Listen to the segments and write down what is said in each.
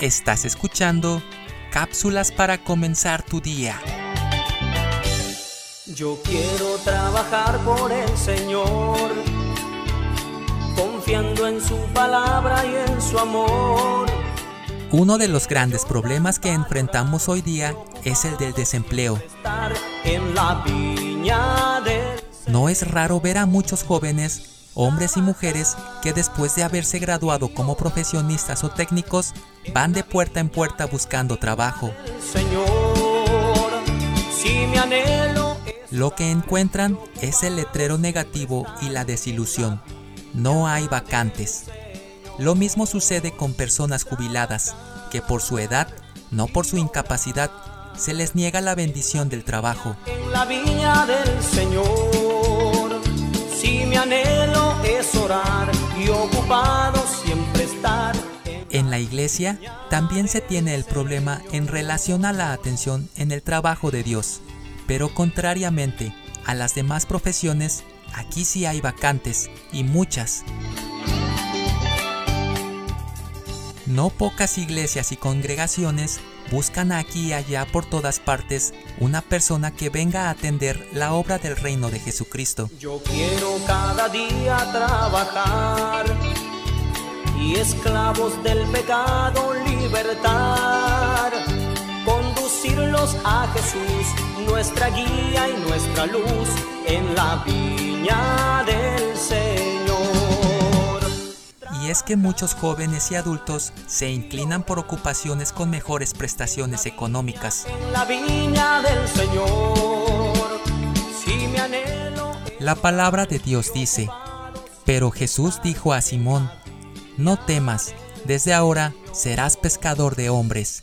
Estás escuchando cápsulas para comenzar tu día. Yo quiero trabajar por el Señor, confiando en su palabra y en su amor. Uno de los grandes problemas que enfrentamos hoy día es el del desempleo. Estar en la viña del No es raro ver a muchos jóvenes, hombres y mujeres, que después de haberse graduado como profesionistas o técnicos, van de puerta en puerta buscando trabajo. Señor. Si mi anhelo es Lo que encuentran es el letrero negativo y la desilusión. No hay vacantes. Lo mismo sucede con personas jubiladas, que por su edad, no por su incapacidad, se les niega la bendición del trabajo. en la viña del Señor. Si mi anhelo orar y ocupado siempre estar En la iglesia también se tiene el problema en relación a la atención en el trabajo de Dios, pero contrariamente a las demás profesiones, aquí sí hay vacantes y muchas. No pocas iglesias y congregaciones buscan aquí y allá por todas partes una persona que venga a atender la obra del reino de Jesucristo. Yo quiero cada día trabajar y esclavos del pecado libertar. Conducirlos a Jesús, nuestra guía y nuestra luz en la viña del Señor. Y es que muchos jóvenes y adultos se inclinan por ocupaciones con mejores prestaciones económicas. La palabra de Dios dice, pero Jesús dijo a Simón, no temas, desde ahora serás pescador de hombres.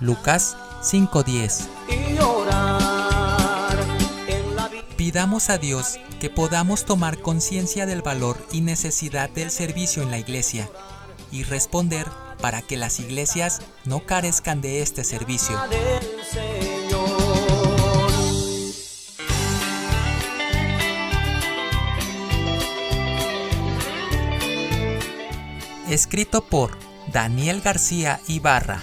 Lucas 5:10. Pidamos a Dios que podamos tomar conciencia del valor y necesidad del servicio en la iglesia y responder para que las iglesias no carezcan de este servicio. Escrito por Daniel García Ibarra.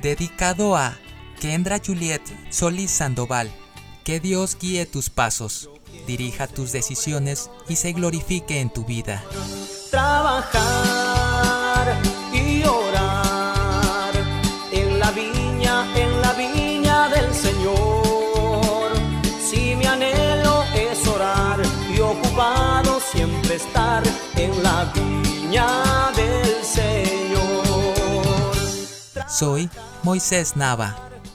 Dedicado a Kendra Juliet Solís Sandoval. Que Dios guíe tus pasos, dirija tus decisiones y se glorifique en tu vida. trabajar y orar en la viña, en la viña del Señor. Si mi anhelo es orar y ocupado siempre estar en la viña del Señor. Soy Moisés Nava.